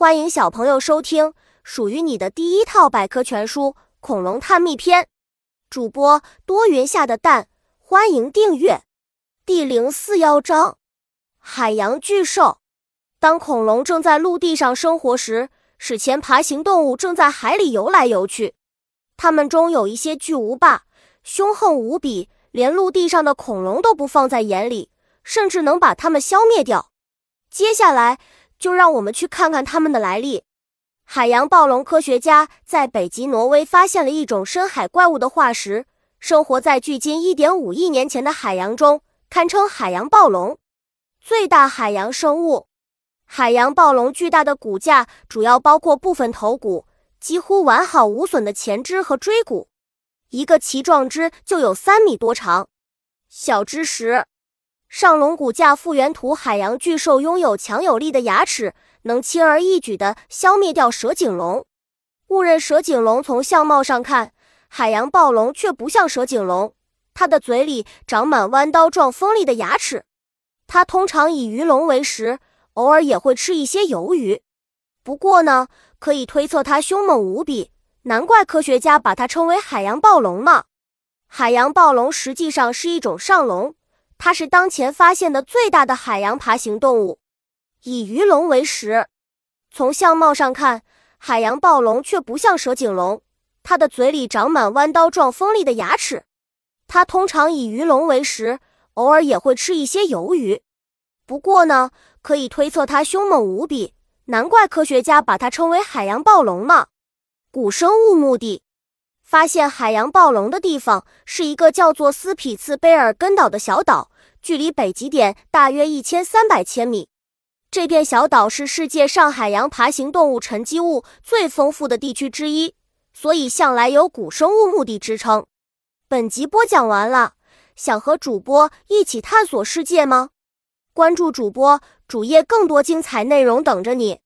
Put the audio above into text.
欢迎小朋友收听属于你的第一套百科全书《恐龙探秘篇》，主播多云下的蛋，欢迎订阅。第零四幺章：海洋巨兽。当恐龙正在陆地上生活时，史前爬行动物正在海里游来游去。它们中有一些巨无霸，凶横无比，连陆地上的恐龙都不放在眼里，甚至能把它们消灭掉。接下来。就让我们去看看它们的来历。海洋暴龙科学家在北极挪威发现了一种深海怪物的化石，生活在距今1.5亿年前的海洋中，堪称海洋暴龙。最大海洋生物，海洋暴龙巨大的骨架主要包括部分头骨，几乎完好无损的前肢和椎骨，一个鳍状肢就有三米多长。小知识。上龙骨架复原图：海洋巨兽拥有强有力的牙齿，能轻而易举地消灭掉蛇颈龙。误认蛇颈龙，从相貌上看，海洋暴龙却不像蛇颈龙，它的嘴里长满弯刀状锋利的牙齿。它通常以鱼龙为食，偶尔也会吃一些鱿鱼。不过呢，可以推测它凶猛无比，难怪科学家把它称为海洋暴龙呢。海洋暴龙实际上是一种上龙。它是当前发现的最大的海洋爬行动物，以鱼龙为食。从相貌上看，海洋暴龙却不像蛇颈龙，它的嘴里长满弯刀状锋利的牙齿。它通常以鱼龙为食，偶尔也会吃一些鱿鱼。不过呢，可以推测它凶猛无比，难怪科学家把它称为海洋暴龙呢。古生物墓地。发现海洋暴龙的地方是一个叫做斯匹茨卑尔根岛的小岛，距离北极点大约一千三百千米。这片小岛是世界上海洋爬行动物沉积物最丰富的地区之一，所以向来有古生物墓地之称。本集播讲完了，想和主播一起探索世界吗？关注主播主页，更多精彩内容等着你。